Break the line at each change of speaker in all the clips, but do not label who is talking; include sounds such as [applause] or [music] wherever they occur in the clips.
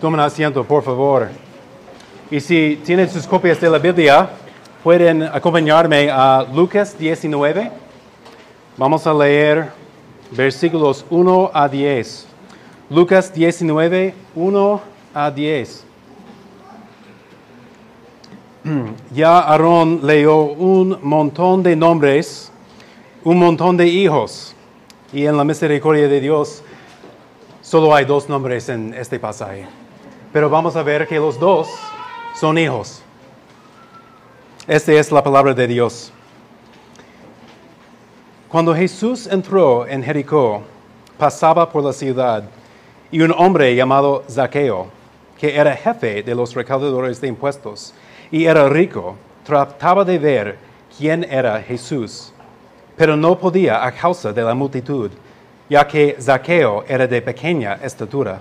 Tomen asiento, por favor. Y si tienen sus copias de la Biblia, pueden acompañarme a Lucas 19. Vamos a leer versículos 1 a 10. Lucas 19, 1 a 10. [clears throat] Ya Aarón leyó un montón de nombres, un montón de hijos. Y en la misericordia de Dios solo hay dos nombres en este pasaje. Pero vamos a ver que los dos son hijos. Esta es la palabra de Dios. Cuando Jesús entró en Jericó, pasaba por la ciudad y un hombre llamado Zaqueo, que era jefe de los recaudadores de impuestos y era rico, trataba de ver quién era Jesús, pero no podía a causa de la multitud, ya que Zaqueo era de pequeña estatura.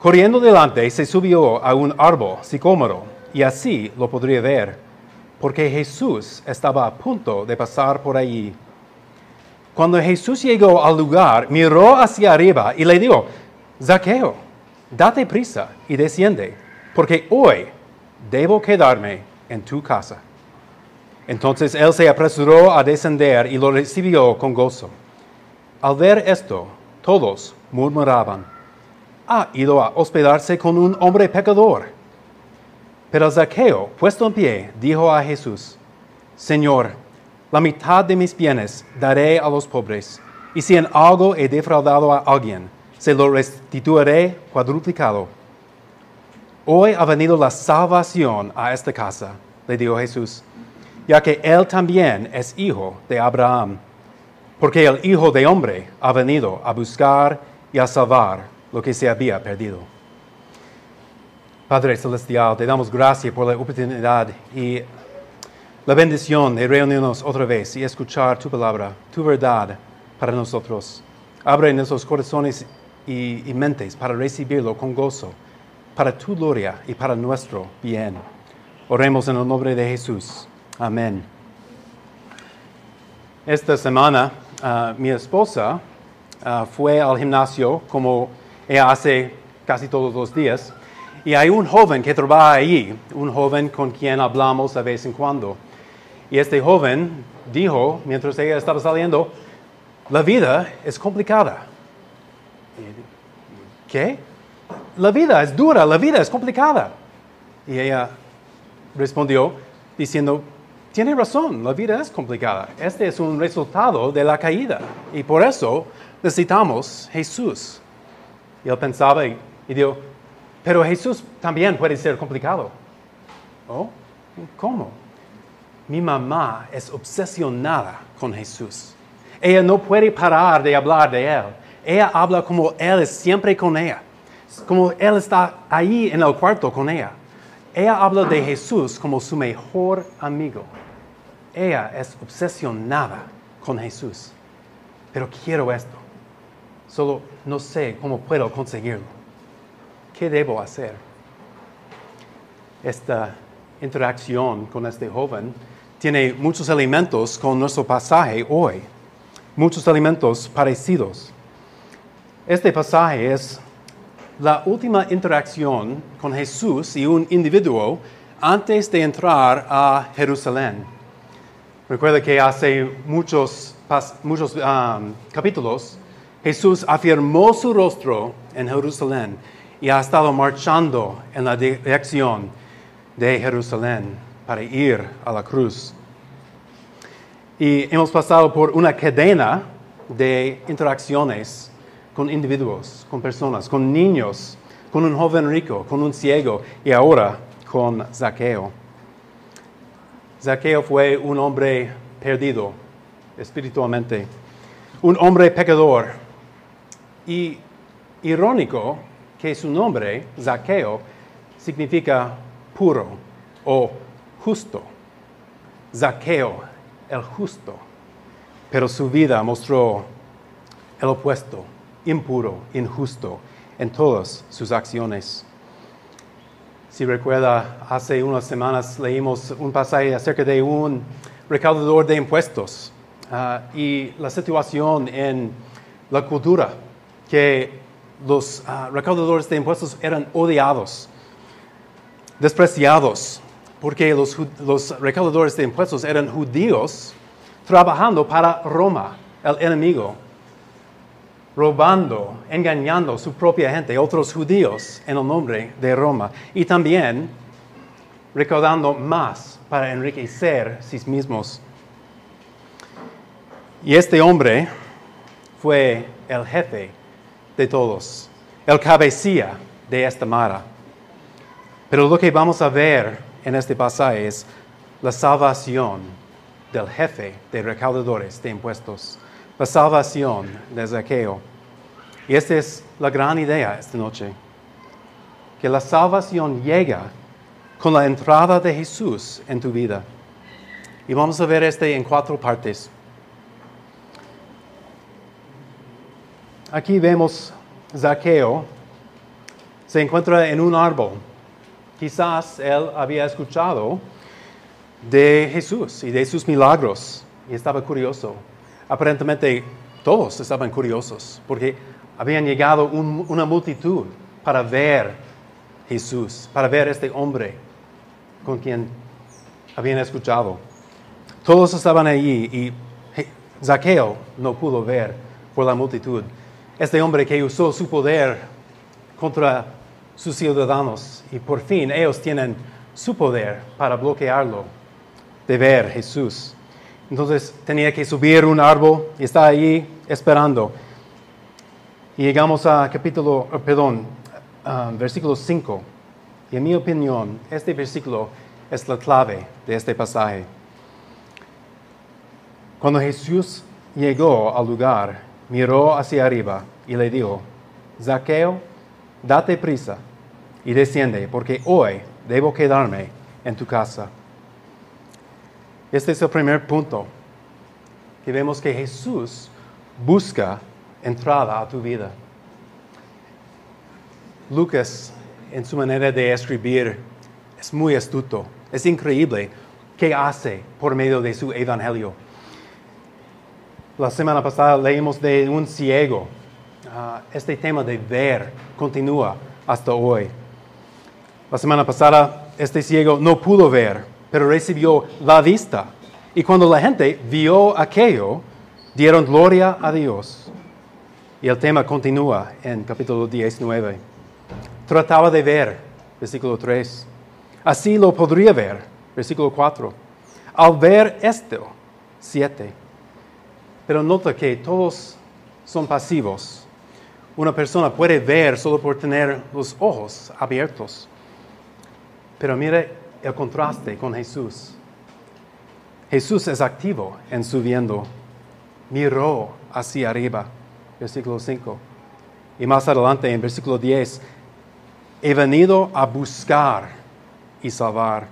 Corriendo delante, se subió a un árbol sicómoro y así lo podría ver, porque Jesús estaba a punto de pasar por allí. Cuando Jesús llegó al lugar, miró hacia arriba y le dijo, Zaqueo, date prisa y desciende, porque hoy debo quedarme en tu casa. Entonces él se apresuró a descender y lo recibió con gozo. Al ver esto, todos murmuraban, ha ido a hospedarse con un hombre pecador. Pero Zaqueo, puesto en pie, dijo a Jesús, Señor, la mitad de mis bienes daré a los pobres, y si en algo he defraudado a alguien, se lo restituiré cuadruplicado. Hoy ha venido la salvación a esta casa, le dijo Jesús, ya que él también es hijo de Abraham, porque el Hijo de Hombre ha venido a buscar y a salvar lo que se había perdido. Padre Celestial, te damos gracias por la oportunidad y la bendición de reunirnos otra vez y escuchar tu palabra, tu verdad para nosotros. Abre nuestros corazones y, mentes para recibirlo con gozo para tu gloria y para nuestro bien. Oremos en el nombre de Jesús. Amén. Esta semana uh, mi esposa uh, fue al gimnasio como ella hace casi todos los días y hay un joven que trabaja allí, un joven con quien hablamos de vez en cuando. Y este joven dijo, mientras ella estaba saliendo, la vida es complicada. ¿Qué? la vida es dura, la vida es complicada. Y ella respondió diciendo, tiene razón, la vida es complicada. Este es un resultado de la caída. Y por eso necesitamos Jesús. Y él pensaba y, dijo, pero Jesús también puede ser complicado. ¿Oh? ¿Cómo? Mi mamá es obsesionada con Jesús. Ella no puede parar de hablar de Él. Ella habla como Él es siempre con ella como Él está ahí en el cuarto con ella. Ella habla de Jesús como su mejor amigo. Ella es obsesionada con Jesús. Pero quiero esto. Solo no sé cómo puedo conseguirlo. ¿Qué debo hacer? Esta interacción con este joven tiene muchos elementos con nuestro pasaje hoy. Muchos elementos parecidos. Este pasaje es la última interacción con Jesús y un individuo antes de entrar a Jerusalén. Recuerda que hace muchos, um, capítulos Jesús afirmó su rostro en Jerusalén y ha estado marchando en la dirección de Jerusalén para ir a la cruz. Y hemos pasado por una cadena de interacciones con individuos, con personas, con niños, con un joven rico, con un ciego y ahora con Zaqueo. Zaqueo fue un hombre perdido espiritualmente, un hombre pecador y irónico que su nombre, Zaqueo, significa puro o justo. Zaqueo, el justo, pero su vida mostró el opuesto, impuro, injusto en todas sus acciones. Si recuerda, hace unas semanas leímos un pasaje acerca de un recaudador de impuestos ah, y la situación en la cultura, que los ah, recaudadores de impuestos eran odiados, despreciados, porque los, los recaudadores de impuestos eran judíos trabajando para Roma, el enemigo, robando, engañando a su propia gente, otros judíos, en el nombre de Roma, y también recaudando más para enriquecer sí mismos. Y este hombre fue el jefe de todos, el cabecilla de esta mara. Pero lo que vamos a ver en este pasaje es la salvación del jefe de recaudadores de impuestos, la salvación de Zaqueo. Y esta es la gran idea esta noche, que la salvación llega con la entrada de Jesús en tu vida. Y vamos a ver este en cuatro partes. Aquí vemos Zaqueo, se encuentra en un árbol. Quizás él había escuchado de Jesús y de sus milagros y estaba curioso. Aparentemente todos estaban curiosos porque habían llegado un- una multitud para ver Jesús, para ver este hombre con quien habían escuchado. Todos estaban allí y Zaqueo no pudo ver por la multitud. Este hombre que usó su poder contra sus ciudadanos y por fin ellos tienen su poder para bloquearlo de ver Jesús. Entonces tenía que subir un árbol y está allí esperando. Y llegamos a capítulo, eh, perdón, ah, versículo 5. Y en mi opinión, este versículo es la clave de este pasaje. Cuando Jesús llegó al lugar, miró hacia arriba y le dijo, Zaqueo, date prisa y desciende, porque hoy debo quedarme en tu casa. Este es el primer punto, que vemos que Jesús busca entrada a tu vida. Lucas, en su manera de escribir, es muy astuto. Es increíble qué hace por medio de su evangelio. La semana pasada leímos de un ciego. Ah, este tema de ver continúa hasta hoy. La semana pasada este ciego no pudo ver, pero recibió la vista. Y cuando la gente vio aquello, dieron gloria a Dios. Y el tema continúa en capítulo 19. Trataba de ver, versículo 3. Así lo podría ver, versículo 4. Al ver esto, 7. Pero nota que todos son pasivos. Una persona puede ver solo por tener los ojos abiertos. Pero mire el contraste con Jesús. Jesús es activo en su viendo. Miró hacia arriba, versículo 5. Y más adelante, en versículo 10, he venido a buscar y salvar.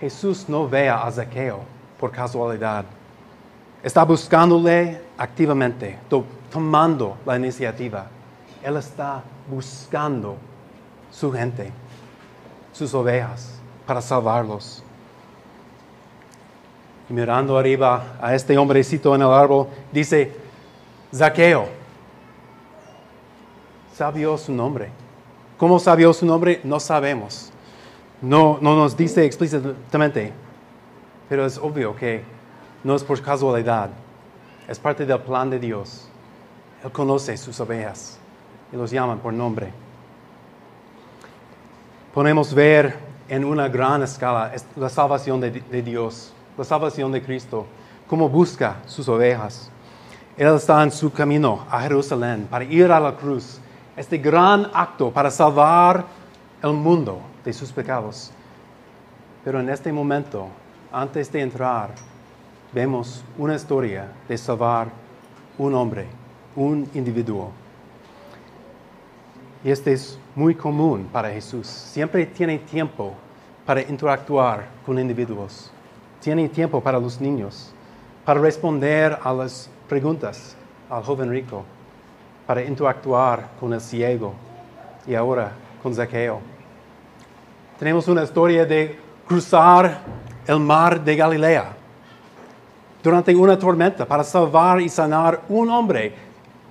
Jesús no ve a Zaqueo por casualidad. Está buscándole activamente, to- tomando la iniciativa. Él está buscando su gente, sus ovejas, para salvarlos. Y mirando arriba a este hombrecito en el árbol, dice, Zaqueo, sabió su nombre. ¿Cómo sabió su nombre? No sabemos. No, no nos dice explícitamente, pero es obvio que no es por casualidad. Es parte del plan de Dios. Él conoce sus ovejas y los llaman por nombre. Podemos ver en una gran escala es- la salvación de, de Dios, la salvación de Cristo, cómo busca sus ovejas. Él está en su camino a Jerusalén para ir a la cruz, este gran acto para salvar el mundo de sus pecados. Pero en este momento, antes de entrar, vemos una historia de salvar un hombre, un individuo. Y este es muy común para Jesús. Siempre tiene tiempo para interactuar con individuos. Tiene tiempo para los niños, para responder a las preguntas al joven rico, para interactuar con el ciego y ahora con Zaqueo. Tenemos una historia de cruzar el mar de Galilea durante una tormenta para salvar y sanar un hombre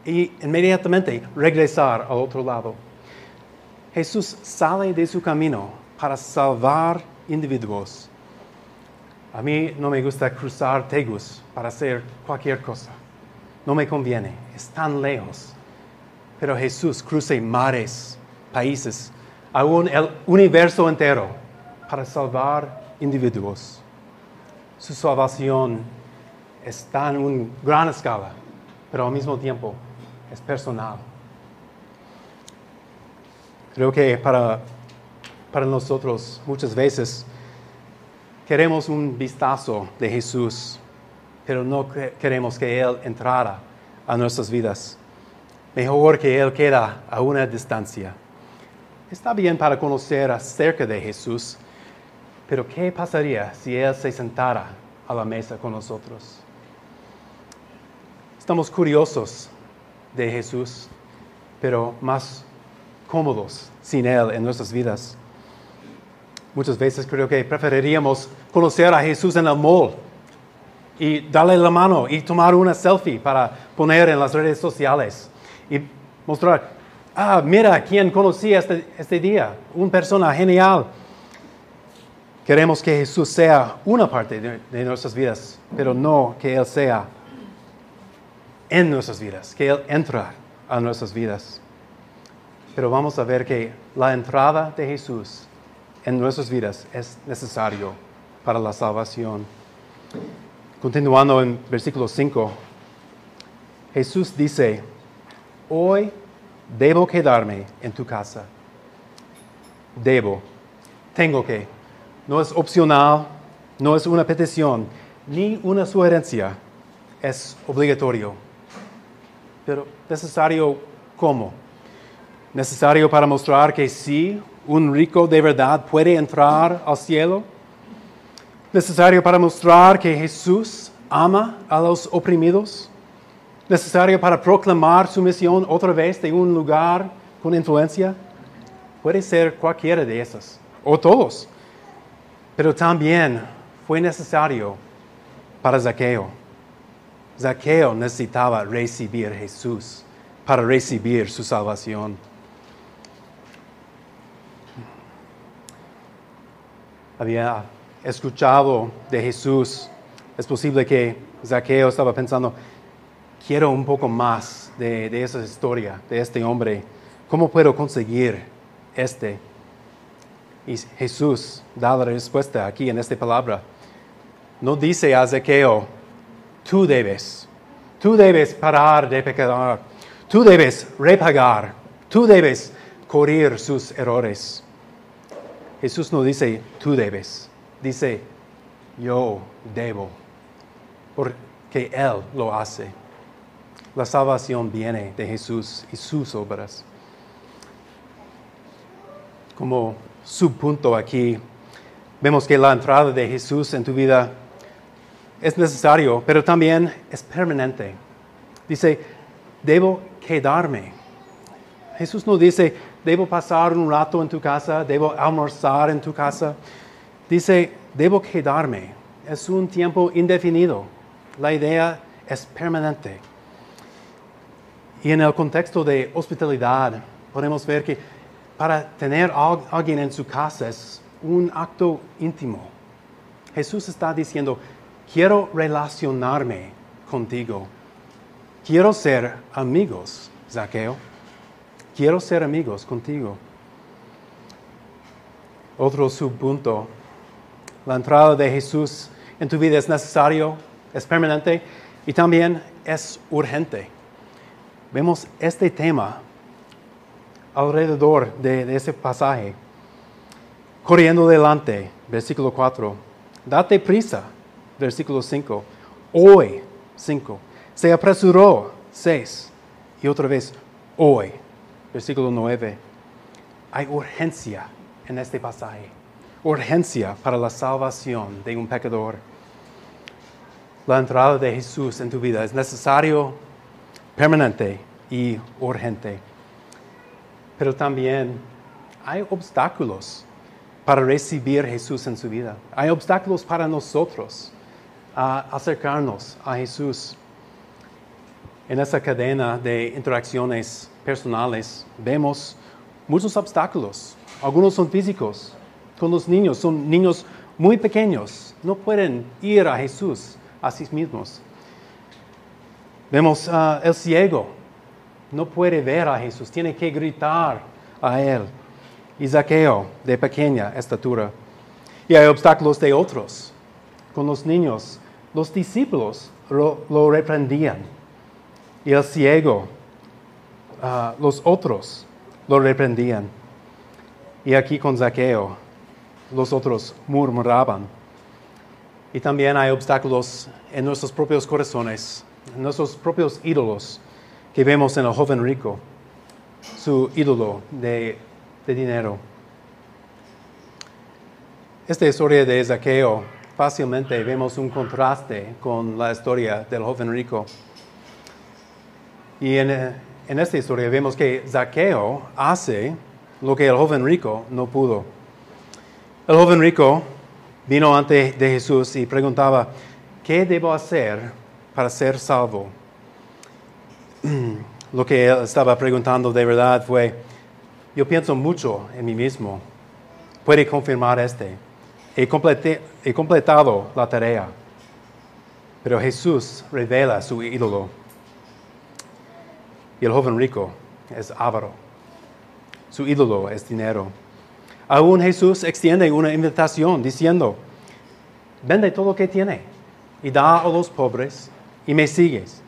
y inmediatamente regresar al otro lado. Jesús sale de su camino para salvar individuos. A mí no me gusta cruzar Tegus para hacer cualquier cosa. No me conviene, es tan lejos. Pero Jesús cruza mares, países, aún el universo entero para salvar individuos. Su salvación está en una gran escala, pero al mismo tiempo es personal. Creo que para, para nosotros muchas veces queremos un vistazo de Jesús, pero no queremos que Él entrara a nuestras vidas. Mejor que Él queda a una distancia. Está bien para conocer acerca de Jesús, pero ¿qué pasaría si Él se sentara a la mesa con nosotros? Estamos curiosos de Jesús, pero más cómodos sin Él en nuestras vidas. Muchas veces creo que preferiríamos conocer a Jesús en el mall y darle la mano y tomar una selfie para poner en las redes sociales y mostrar, ah, mira quién conocí este, este día, una persona genial. Queremos que Jesús sea una parte de, de nuestras vidas, pero no que Él sea en nuestras vidas, que Él entra a nuestras vidas. Pero vamos a ver que la entrada de Jesús en nuestras vidas es necesario para la salvación. Continuando en versículo 5, Jesús dice, hoy debo quedarme en tu casa. Debo, tengo que. No es opcional, no es una petición, ni una sugerencia, es obligatorio pero necesario cómo? Necesario para mostrar que sí, un rico de verdad puede entrar al cielo. Necesario para mostrar que Jesús ama a los oprimidos. Necesario para proclamar su misión otra vez de un lugar con influencia. Puede ser cualquiera de esas, o todos. Pero también fue necesario para Zaqueo Zaqueo necesitaba recibir Jesús para recibir su salvación. Había escuchado de Jesús. Es posible que Zaqueo estaba pensando, quiero un poco más de, de esa historia, de este hombre. ¿Cómo puedo conseguir este? Y Jesús da la respuesta aquí en esta palabra. No dice a Zaqueo, Tú debes. Tú debes parar de pecar. Tú debes repagar. Tú debes correr sus errores. Jesús no dice tú debes. Dice yo debo. Porque Él lo hace. La salvación viene de Jesús y sus obras. Como subpunto aquí, vemos que la entrada de Jesús en tu vida es necesario, pero también es permanente. Dice, debo quedarme. Jesús no dice, debo pasar un rato en tu casa, debo almorzar en tu casa. Dice, debo quedarme. Es un tiempo indefinido. La idea es permanente. Y en el contexto de hospitalidad, podemos ver que para tener a alguien en su casa es un acto íntimo. Jesús está diciendo, quiero relacionarme contigo. Quiero ser amigos, Zaqueo. Quiero ser amigos contigo. Otro subpunto. La entrada de Jesús en tu vida es necesario, es permanente y también es urgente. Vemos este tema alrededor de, de ese pasaje. Corriendo delante, versículo 4. Date prisa versículo 5. Hoy, 5. Se apresuró, 6. Y otra vez, hoy, versículo 9. Hay urgencia en este pasaje. Urgencia para la salvación de un pecador. La entrada de Jesús en tu vida es necesario, permanente y urgente. Pero también hay obstáculos para recibir Jesús en su vida. Hay obstáculos para nosotros a acercarnos a Jesús. En esa cadena de interacciones personales vemos muchos obstáculos. Algunos son físicos. Con los niños, son niños muy pequeños. No pueden ir a Jesús a sí mismos. Vemos uh, el ciego. No puede ver a Jesús. Tiene que gritar a Él. Y de pequeña estatura. Y hay obstáculos de otros. Con los niños, los discípulos lo, reprendían. Y el ciego, ah, los otros lo reprendían. Y aquí con Zaqueo, los otros murmuraban. Y también hay obstáculos en nuestros propios corazones, en nuestros propios ídolos que vemos en el joven rico, su ídolo de, de dinero. Esta historia de Zaqueo fácilmente vemos un contraste con la historia del joven rico. Y en, esta historia vemos que Zaqueo hace lo que el joven rico no pudo. El joven rico vino ante de Jesús y preguntaba, ¿qué debo hacer para ser salvo? [clears throat] Lo que él estaba preguntando de verdad fue, yo pienso mucho en mí mismo. ¿Puede confirmar este? He, completado la tarea. Pero Jesús revela su ídolo. Y el joven rico es avaro. Su ídolo es dinero. Aún Jesús extiende una invitación diciendo, vende todo lo que tiene y da a los pobres y me sigues.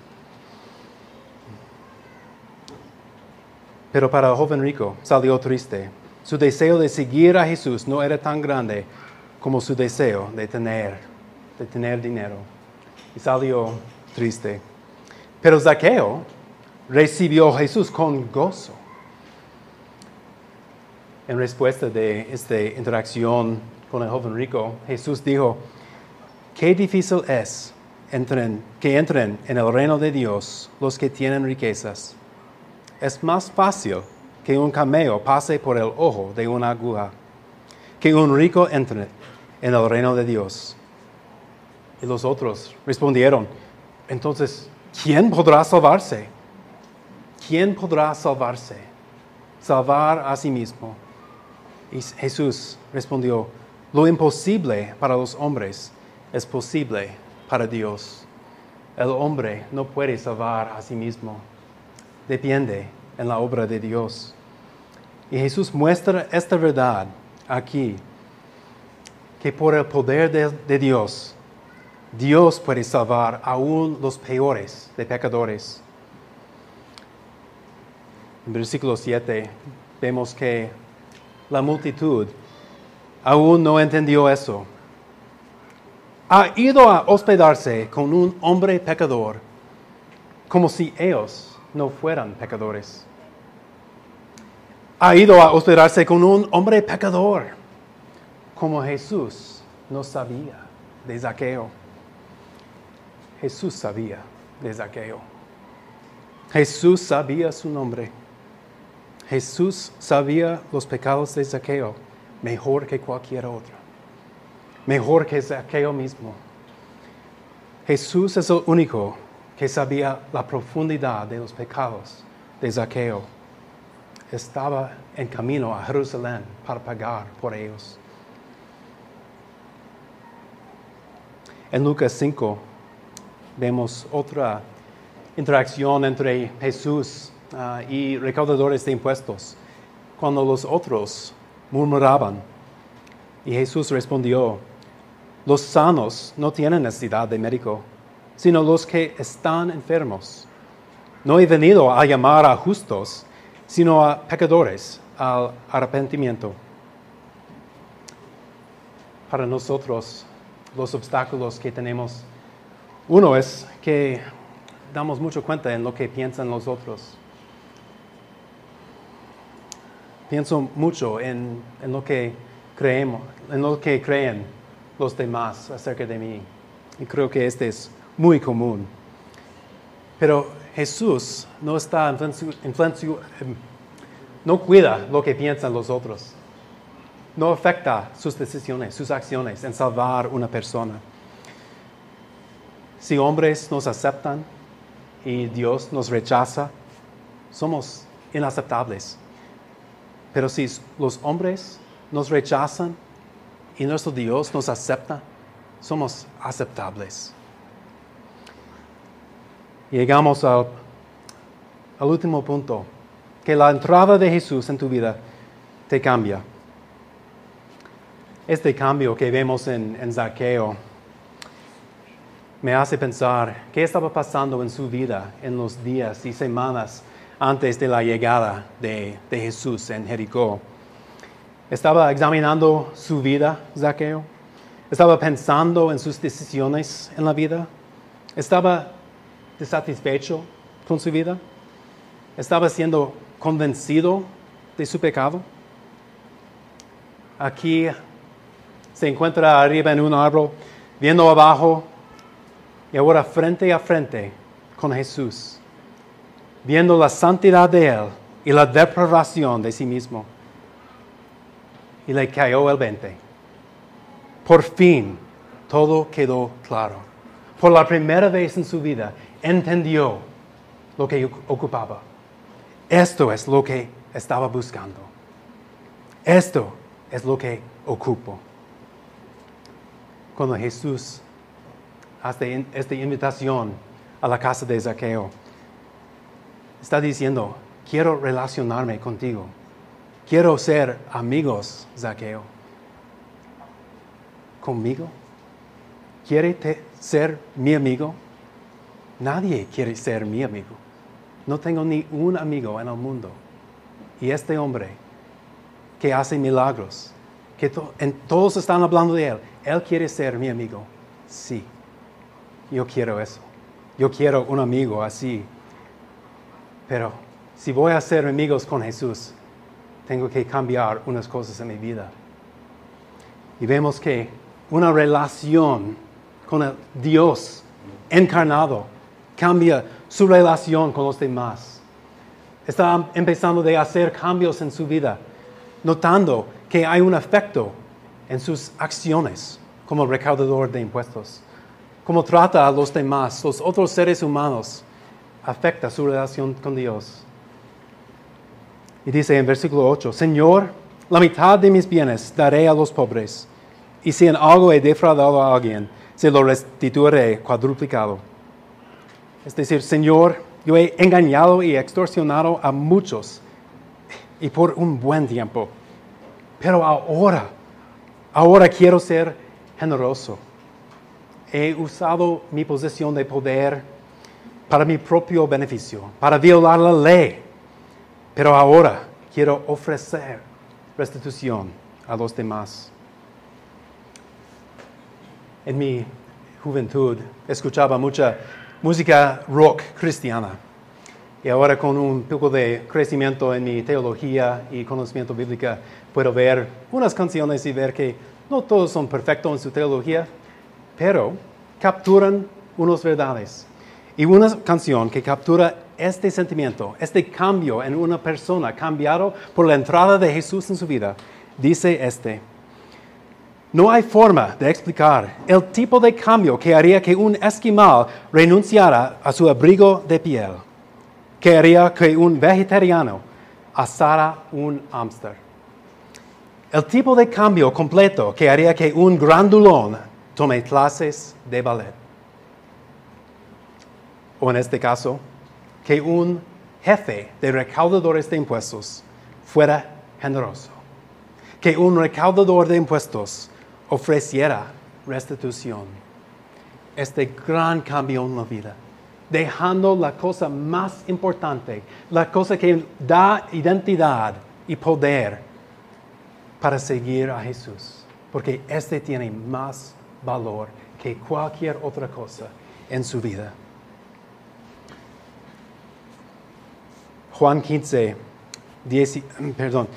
Pero para el joven rico salió triste. Su deseo de seguir a Jesús no era tan grande como su deseo de tener, de tener dinero. Y salió triste. Pero Zaqueo recibió a Jesús con gozo. En respuesta de esta interacción con el joven rico, Jesús dijo, qué difícil es que entren en el reino de Dios los que tienen riquezas. Es más fácil que un camello pase por el ojo de una aguja, que un rico entre en el reino de Dios. Y los otros respondieron, entonces, ¿quién podrá salvarse? ¿Quién podrá salvarse? Salvar a sí mismo. Y Jesús respondió, lo imposible para los hombres es posible para Dios. El hombre no puede salvar a sí mismo. Depende en la obra de Dios. Y Jesús muestra esta verdad aquí que por el poder de, Dios, Dios puede salvar aún los peores de pecadores. En versículo 7 vemos que la multitud aún no entendió eso. Ha ido a hospedarse con un hombre pecador, como si ellos no fueran pecadores. Ha ido a hospedarse con un hombre pecador como Jesús no sabía de Zaqueo. Jesús sabía de Zaqueo. Jesús sabía su nombre. Jesús sabía los pecados de Zaqueo mejor que cualquier otro. Mejor que Zaqueo mismo. Jesús es el único que sabía la profundidad de los pecados de Zaqueo. Estaba en camino a Jerusalén para pagar por ellos. En Lucas 5 vemos otra interacción entre Jesús ah, y recaudadores de impuestos, cuando los otros murmuraban. Y Jesús respondió, los sanos no tienen necesidad de médico, sino los que están enfermos. No he venido a llamar a justos, sino a pecadores al arrepentimiento. Para nosotros, los obstáculos que tenemos. Uno es que damos mucho cuenta en lo que piensan los otros. Pienso mucho en, en lo que creemos, en lo que creen los demás acerca de mí. Y creo que este es muy común. Pero Jesús no está no cuida lo que piensan los otros no afecta sus decisiones, sus acciones en salvar una persona. Si hombres nos aceptan, y Dios nos rechaza, somos inaceptables. Pero si los hombres nos rechazan y nuestro Dios nos acepta, somos aceptables. Llegamos al, último punto, que la entrada de Jesús en tu vida te cambia. Este cambio que vemos en, en Zaqueo me hace pensar qué estaba pasando en su vida en los días y semanas antes de la llegada de, de Jesús en Jericó. Estaba examinando su vida, Zaqueo. Estaba pensando en sus decisiones en la vida. Estaba desatisfecho con su vida. Estaba siendo convencido de su pecado. Aquí se encuentra arriba en un árbol, viendo abajo y ahora frente a frente con Jesús, viendo la santidad de Él y la depravación de sí mismo. Y le cayó el 20. Por fin todo quedó claro. Por la primera vez en su vida entendió lo que ocupaba. Esto es lo que estaba buscando. Esto es lo que ocupo. Cuando Jesús hace esta invitación a la casa de Zaqueo, está diciendo, quiero relacionarme contigo. Quiero ser amigos, Zaqueo. ¿Conmigo? ¿Quiere ser mi amigo? Nadie quiere ser mi amigo. No tengo ni un amigo en el mundo. Y este hombre que hace milagros, que todos están hablando de él, él quiere ser mi amigo. Sí, yo quiero eso. Yo quiero un amigo así. Pero si voy a ser amigos con Jesús, tengo que cambiar unas cosas en mi vida. Y vemos que una relación con el Dios encarnado cambia su relación con los demás. Está empezando a hacer cambios en su vida, notando que hay un efecto en sus acciones como recaudador de impuestos. Cómo trata a los demás, los otros seres humanos, afecta su relación con Dios. Y dice en versículo 8, Señor, la mitad de mis bienes daré a los pobres, y si en algo he defraudado a alguien, se lo restituiré cuadruplicado. Es decir, Señor, yo he engañado y extorsionado a muchos y por un buen tiempo. Pero ahora, ahora quiero ser generoso. He usado mi posición de poder para mi propio beneficio, para violar la ley. Pero ahora quiero ofrecer restitución a los demás. En mi juventud escuchaba mucha música rock cristiana. Y ahora con un poco de crecimiento en mi teología y conocimiento bíblico, puedo ver unas canciones y ver que no todos son perfectos en su teología, pero capturan unas verdades. Y una canción que captura este sentimiento, este cambio en una persona cambiado por la entrada de Jesús en su vida, dice este. No hay forma de explicar el tipo de cambio que haría que un esquimal renunciara a su abrigo de piel, que haría que un vegetariano asara un hámster. El tipo de cambio completo que haría que un grandulón tome clases de ballet. O en este caso, que un jefe de recaudadores de impuestos fuera generoso. Que un recaudador de impuestos ofreciera restitución. Este gran cambio en la vida, dejando la cosa más importante, la cosa que da identidad y poder para seguir a Jesús, porque este tiene más valor que cualquier otra cosa en su vida. Juan 15, perdón,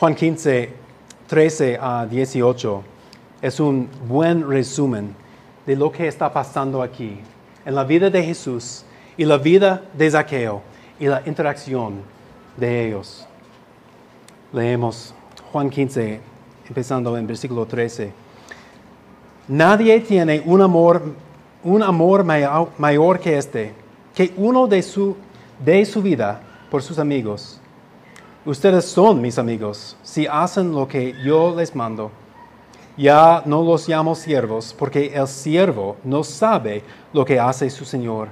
Juan 15, 13 a 18 es un buen resumen de lo que está pasando aquí en la vida de Jesús y la vida de Zaqueo y la interacción de ellos. Leemos Juan 15, empezando en versículo 13. Nadie tiene un amor, un amor mayor, que este, que uno de su, dé su vida por sus amigos. Ustedes son mis amigos si hacen lo que yo les mando. Ya no los llamo siervos porque el siervo no sabe lo que hace su Señor,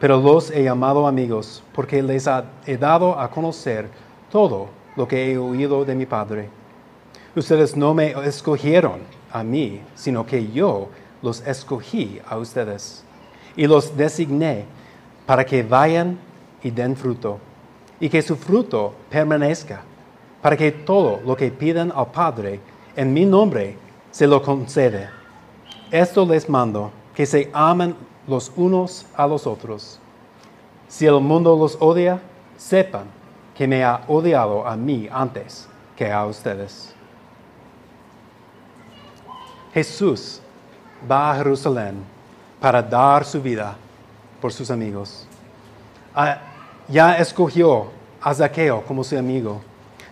pero los he llamado amigos porque les he dado a conocer todo lo que he oído de mi Padre. Ustedes no me escogieron a mí, sino que yo los escogí a ustedes y los designé para que vayan y den fruto y que su fruto permanezca, para que todo lo que pidan al Padre en mi nombre se lo concede. Esto les mando, que se amen los unos a los otros. Si el mundo los odia, sepan que me ha odiado a mí antes que a ustedes. Jesús va a Jerusalén para dar su vida por sus amigos. Ah, ya escogió a Zaqueo como su amigo.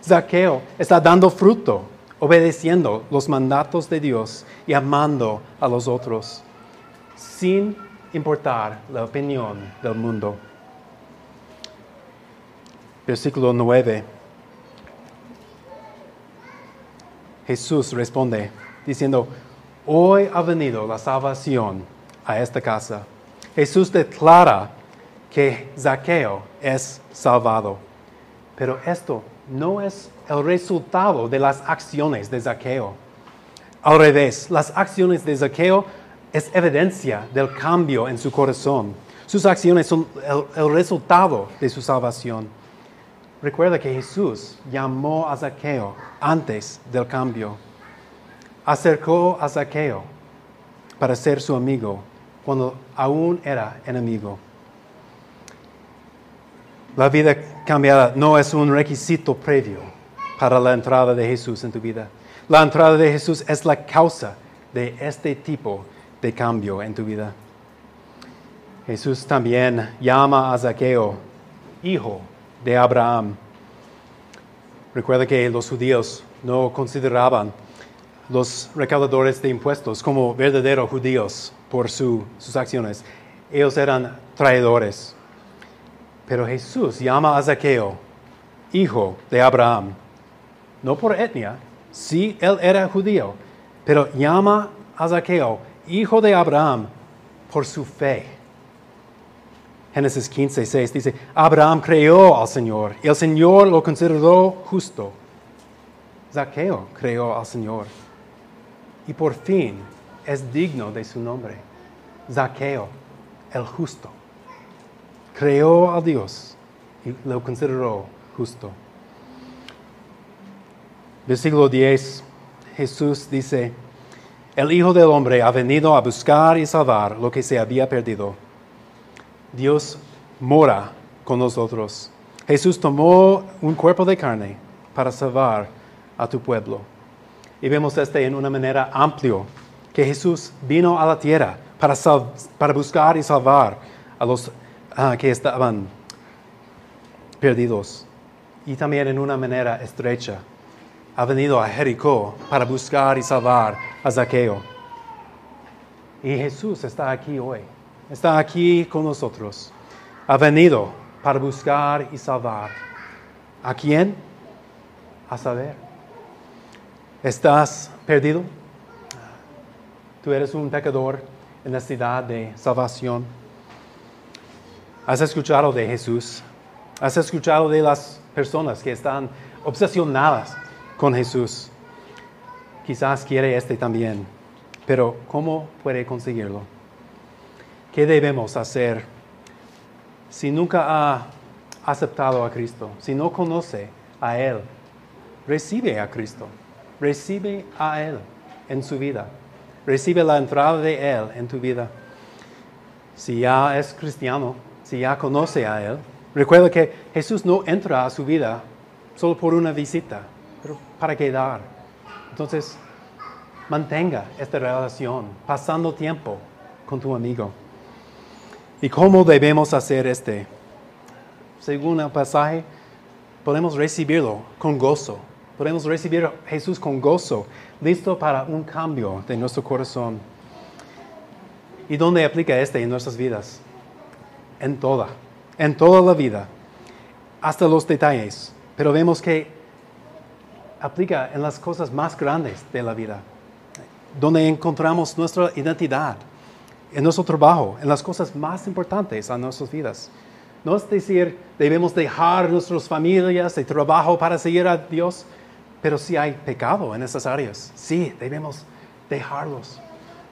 Zaqueo está dando fruto, obedeciendo los mandatos de Dios y amando a los otros, sin importar la opinión del mundo. Versículo 9. Jesús responde diciendo, hoy ha venido la salvación a esta casa. Jesús declara que Zaqueo es salvado, pero esto no es el resultado de las acciones de Zaqueo. Al revés, las acciones de Zaqueo es evidencia del cambio en su corazón. Sus acciones son el, resultado de su salvación. Recuerda que Jesús llamó a Zaqueo antes del cambio. Acercó a Zaqueo para ser su amigo cuando aún era enemigo. La vida cambiada no es un requisito previo para la entrada de Jesús en tu vida. La entrada de Jesús es la causa de este tipo de cambio en tu vida. Jesús también llama a Zaqueo hijo de Abraham. Recuerda que los judíos no consideraban los recaudadores de impuestos como verdaderos judíos por sus acciones. Ellos eran traidores. Pero Jesús llama a Zaqueo hijo de Abraham, no por etnia, sí, él era judío, pero llama a Zaqueo hijo de Abraham por su fe. Génesis 15, 6 dice, Abraham creyó al Señor y el Señor lo consideró justo. Zaqueo creyó al Señor y por fin es digno de su nombre. Zaqueo, el justo. Creó a Dios y lo consideró justo. Versículo 10, Jesús dice, el Hijo del Hombre ha venido a buscar y salvar lo que se había perdido. Dios mora con nosotros. Jesús tomó un cuerpo de carne para salvar a tu pueblo. Y vemos este en una manera amplia, que Jesús vino a la tierra para, para buscar y salvar a los ah, que estaban perdidos. Y también en una manera estrecha, ha venido a Jericó para buscar y salvar a Zaqueo. Y Jesús está aquí hoy, está aquí con nosotros. Ha venido para buscar y salvar. ¿A quién? A saber ¿Estás perdido? Tú eres un pecador en necesidad de salvación. Has escuchado de Jesús. Has escuchado de las personas que están obsesionadas con Jesús. Quizás quiere este también. Pero ¿cómo puede conseguirlo? ¿Qué debemos hacer si nunca ha aceptado a Cristo? Si no conoce a Él, recibe a Cristo recibe a Él en su vida. Recibe la entrada de Él en tu vida. Si ya es cristiano, si ya conoce a Él, recuerda que Jesús no entra a su vida solo por una visita, pero para quedar. Entonces, mantenga esta relación, pasando tiempo con tu amigo. ¿Y cómo debemos hacer este? Según el pasaje, podemos recibirlo con gozo, Podemos recibir a Jesús con gozo, listo para un cambio de nuestro corazón. ¿Y dónde aplica este en nuestras vidas? En toda, en toda la vida, hasta los detalles, pero vemos que aplica en las cosas más grandes de la vida, donde encontramos nuestra identidad, en nuestro trabajo, en las cosas más importantes a nuestras vidas. No es decir, debemos dejar nuestras familias de trabajo para seguir a Dios, pero si hay pecado en esas áreas, sí, debemos dejarlos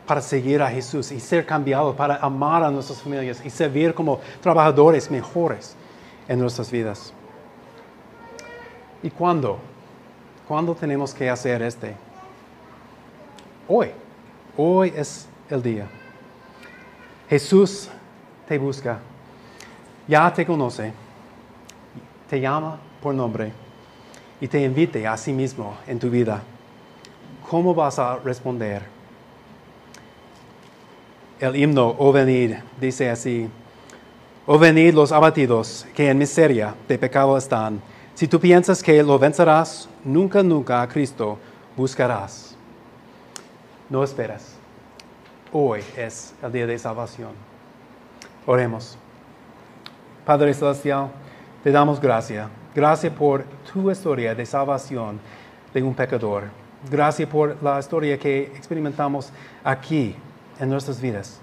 para seguir a Jesús y ser cambiados, para amar a nuestras familias y servir como trabajadores mejores en nuestras vidas. ¿Y cuándo? ¿Cuándo tenemos que hacer este? Hoy. Hoy es el día. Jesús te busca, ya te conoce, te llama por nombre y te invite a sí mismo en tu vida. ¿Cómo vas a responder? El himno, O venid, dice así, O venid los abatidos que en miseria de pecado están. Si tú piensas que lo vencerás, nunca, nunca a Cristo buscarás. No esperas. Hoy es el día de salvación. Oremos. Padre Celestial, te damos gracias. Gracias por tu historia de salvación de un pecador. Gracias por la historia que experimentamos aquí en nuestras vidas,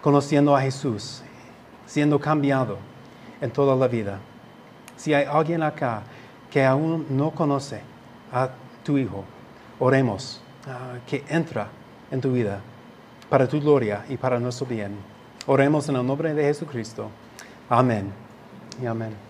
conociendo a Jesús, siendo cambiado en toda la vida. Si hay alguien acá que aún no conoce a tu Hijo, oremos uh, que entra en tu vida para tu gloria y para nuestro bien. Oremos en el nombre de Jesucristo. Amén y amén.